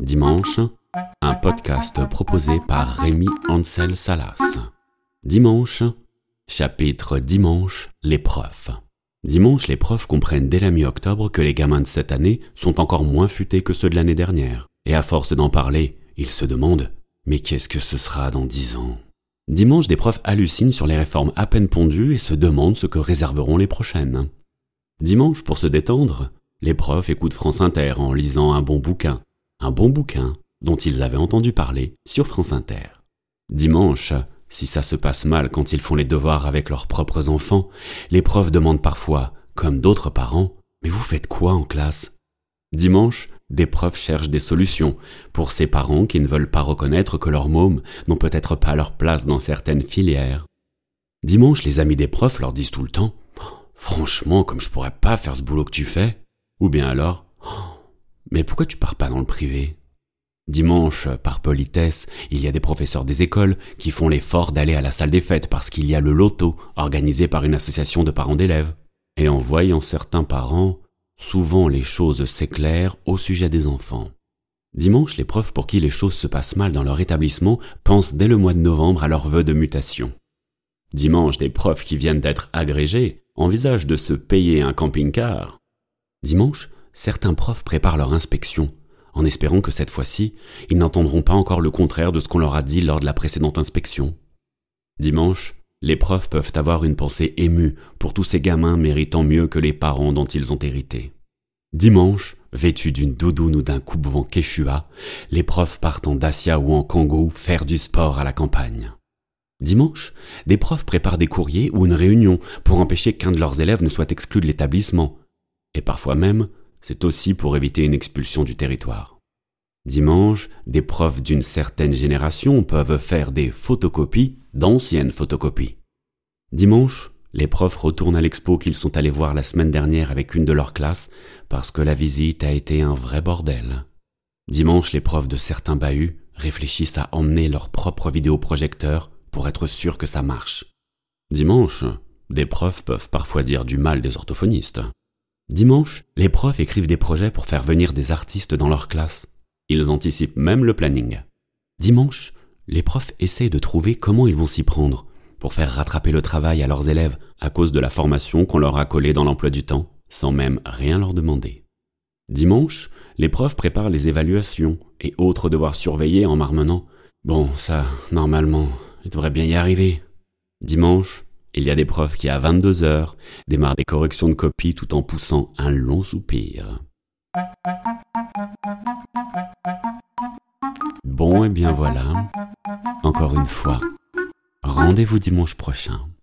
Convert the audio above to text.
Dimanche, un podcast proposé par Rémi Ansel Salas. Dimanche, chapitre Dimanche, les profs. Dimanche, les profs comprennent dès la mi-octobre que les gamins de cette année sont encore moins futés que ceux de l'année dernière. Et à force d'en parler, ils se demandent Mais qu'est-ce que ce sera dans dix ans? Dimanche, des profs hallucinent sur les réformes à peine pondues et se demandent ce que réserveront les prochaines. Dimanche, pour se détendre, les profs écoutent France Inter en lisant un bon bouquin, un bon bouquin dont ils avaient entendu parler sur France Inter. Dimanche, si ça se passe mal quand ils font les devoirs avec leurs propres enfants, les profs demandent parfois, comme d'autres parents, Mais vous faites quoi en classe? Dimanche, des profs cherchent des solutions pour ces parents qui ne veulent pas reconnaître que leurs mômes n'ont peut-être pas leur place dans certaines filières. Dimanche, les amis des profs leur disent tout le temps Franchement, comme je pourrais pas faire ce boulot que tu fais. Ou bien alors Mais pourquoi tu pars pas dans le privé? Dimanche, par politesse, il y a des professeurs des écoles qui font l'effort d'aller à la salle des fêtes parce qu'il y a le loto organisé par une association de parents d'élèves. Et en voyant certains parents, souvent les choses s'éclairent au sujet des enfants. Dimanche, les profs pour qui les choses se passent mal dans leur établissement pensent dès le mois de novembre à leur vœu de mutation. Dimanche, des profs qui viennent d'être agrégés envisagent de se payer un camping-car. Dimanche, certains profs préparent leur inspection en espérant que cette fois-ci, ils n'entendront pas encore le contraire de ce qu'on leur a dit lors de la précédente inspection. Dimanche, les profs peuvent avoir une pensée émue pour tous ces gamins méritant mieux que les parents dont ils ont hérité. Dimanche, vêtus d'une doudoune ou d'un coupe-vent quechua, les profs partent en Dacia ou en Congo faire du sport à la campagne. Dimanche, des profs préparent des courriers ou une réunion pour empêcher qu'un de leurs élèves ne soit exclu de l'établissement. Et parfois même, c'est aussi pour éviter une expulsion du territoire. Dimanche, des profs d'une certaine génération peuvent faire des photocopies d'anciennes photocopies. Dimanche, les profs retournent à l'expo qu'ils sont allés voir la semaine dernière avec une de leurs classes parce que la visite a été un vrai bordel. Dimanche, les profs de certains bahuts réfléchissent à emmener leur propre vidéoprojecteur pour être sûrs que ça marche. Dimanche, des profs peuvent parfois dire du mal des orthophonistes. Dimanche, les profs écrivent des projets pour faire venir des artistes dans leur classe. Ils anticipent même le planning. Dimanche, les profs essaient de trouver comment ils vont s'y prendre pour faire rattraper le travail à leurs élèves à cause de la formation qu'on leur a collée dans l'emploi du temps, sans même rien leur demander. Dimanche, les profs préparent les évaluations et autres devoirs surveillés en marmonnant Bon, ça, normalement, il devrait bien y arriver. Dimanche, il y a des profs qui, à 22 heures, démarrent des corrections de copie tout en poussant un long soupir. Bon, et bien voilà. Encore une fois, rendez-vous dimanche prochain